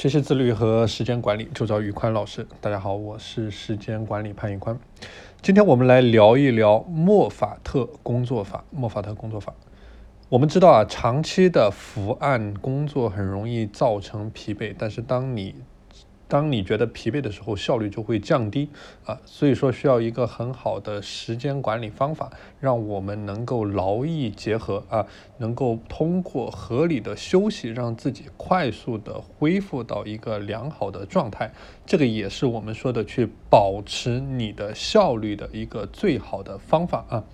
学习自律和时间管理，就找宇宽老师。大家好，我是时间管理潘宇宽。今天我们来聊一聊莫法特工作法。莫法特工作法，我们知道啊，长期的伏案工作很容易造成疲惫，但是当你当你觉得疲惫的时候，效率就会降低啊，所以说需要一个很好的时间管理方法，让我们能够劳逸结合啊，能够通过合理的休息，让自己快速的恢复到一个良好的状态。这个也是我们说的去保持你的效率的一个最好的方法啊。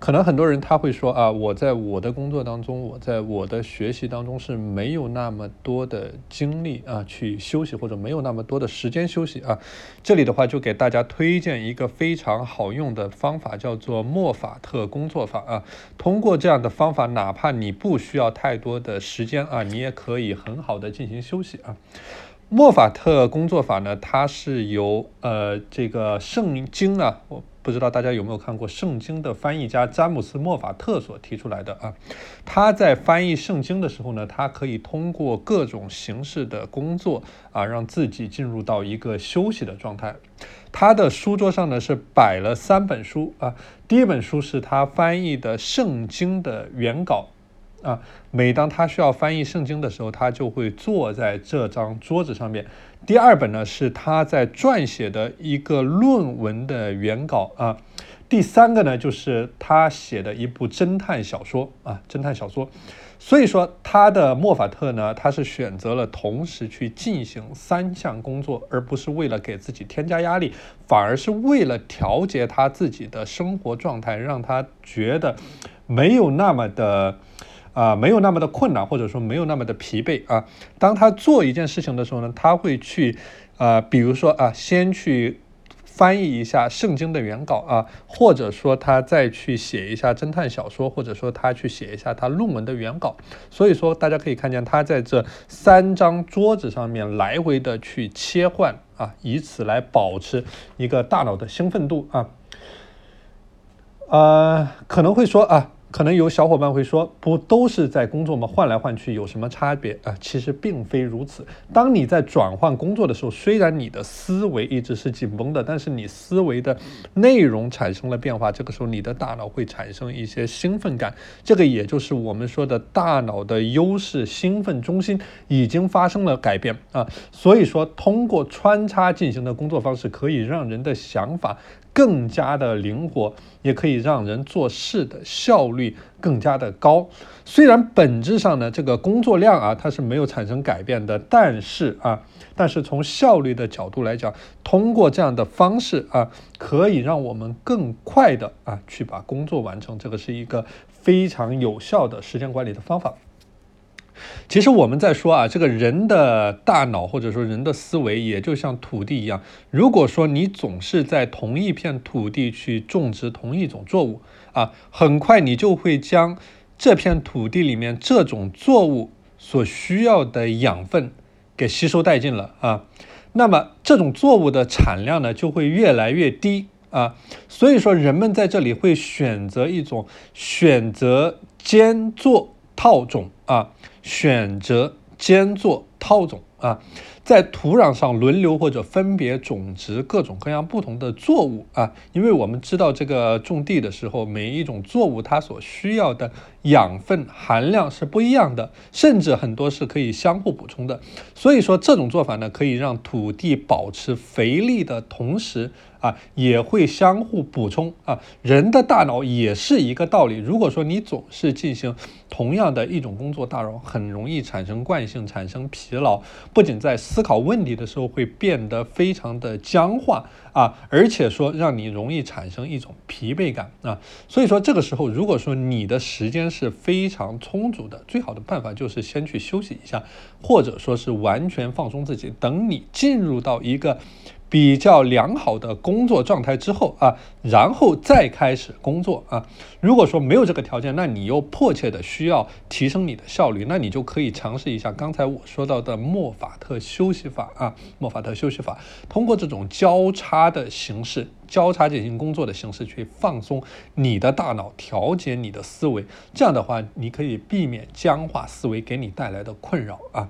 可能很多人他会说啊，我在我的工作当中，我在我的学习当中是没有那么多的精力啊去休息，或者没有那么多的时间休息啊。这里的话就给大家推荐一个非常好用的方法，叫做莫法特工作法啊。通过这样的方法，哪怕你不需要太多的时间啊，你也可以很好的进行休息啊。莫法特工作法呢，它是由呃这个圣经啊，我。不知道大家有没有看过圣经的翻译家詹姆斯·莫法特所提出来的啊？他在翻译圣经的时候呢，他可以通过各种形式的工作啊，让自己进入到一个休息的状态。他的书桌上呢是摆了三本书啊，第一本书是他翻译的圣经的原稿。啊，每当他需要翻译圣经的时候，他就会坐在这张桌子上面。第二本呢是他在撰写的一个论文的原稿啊。第三个呢就是他写的一部侦探小说啊，侦探小说。所以说他的莫法特呢，他是选择了同时去进行三项工作，而不是为了给自己添加压力，反而是为了调节他自己的生活状态，让他觉得没有那么的。啊，没有那么的困难，或者说没有那么的疲惫啊。当他做一件事情的时候呢，他会去，啊，比如说啊，先去翻译一下圣经的原稿啊，或者说他再去写一下侦探小说，或者说他去写一下他论文的原稿。所以说，大家可以看见他在这三张桌子上面来回的去切换啊，以此来保持一个大脑的兴奋度啊。呃，可能会说啊。可能有小伙伴会说，不都是在工作吗？换来换去有什么差别啊？其实并非如此。当你在转换工作的时候，虽然你的思维一直是紧绷的，但是你思维的内容产生了变化，这个时候你的大脑会产生一些兴奋感。这个也就是我们说的大脑的优势兴奋中心已经发生了改变啊。所以说，通过穿插进行的工作方式，可以让人的想法。更加的灵活，也可以让人做事的效率更加的高。虽然本质上呢，这个工作量啊，它是没有产生改变的，但是啊，但是从效率的角度来讲，通过这样的方式啊，可以让我们更快的啊去把工作完成。这个是一个非常有效的时间管理的方法。其实我们在说啊，这个人的大脑或者说人的思维，也就像土地一样。如果说你总是在同一片土地去种植同一种作物啊，很快你就会将这片土地里面这种作物所需要的养分给吸收殆尽了啊。那么这种作物的产量呢，就会越来越低啊。所以说，人们在这里会选择一种选择间作套种啊。选择兼做套种啊，在土壤上轮流或者分别种植各种各样不同的作物啊，因为我们知道这个种地的时候，每一种作物它所需要的养分含量是不一样的，甚至很多是可以相互补充的。所以说这种做法呢，可以让土地保持肥力的同时。啊，也会相互补充啊。人的大脑也是一个道理。如果说你总是进行同样的一种工作，大脑很容易产生惯性，产生疲劳。不仅在思思考问题的时候会变得非常的僵化啊，而且说让你容易产生一种疲惫感啊。所以说这个时候，如果说你的时间是非常充足的，最好的办法就是先去休息一下，或者说是完全放松自己，等你进入到一个。比较良好的工作状态之后啊，然后再开始工作啊。如果说没有这个条件，那你又迫切的需要提升你的效率，那你就可以尝试一下刚才我说到的莫法特休息法啊。莫法特休息法，通过这种交叉的形式，交叉进行工作的形式去放松你的大脑，调节你的思维。这样的话，你可以避免僵化思维给你带来的困扰啊。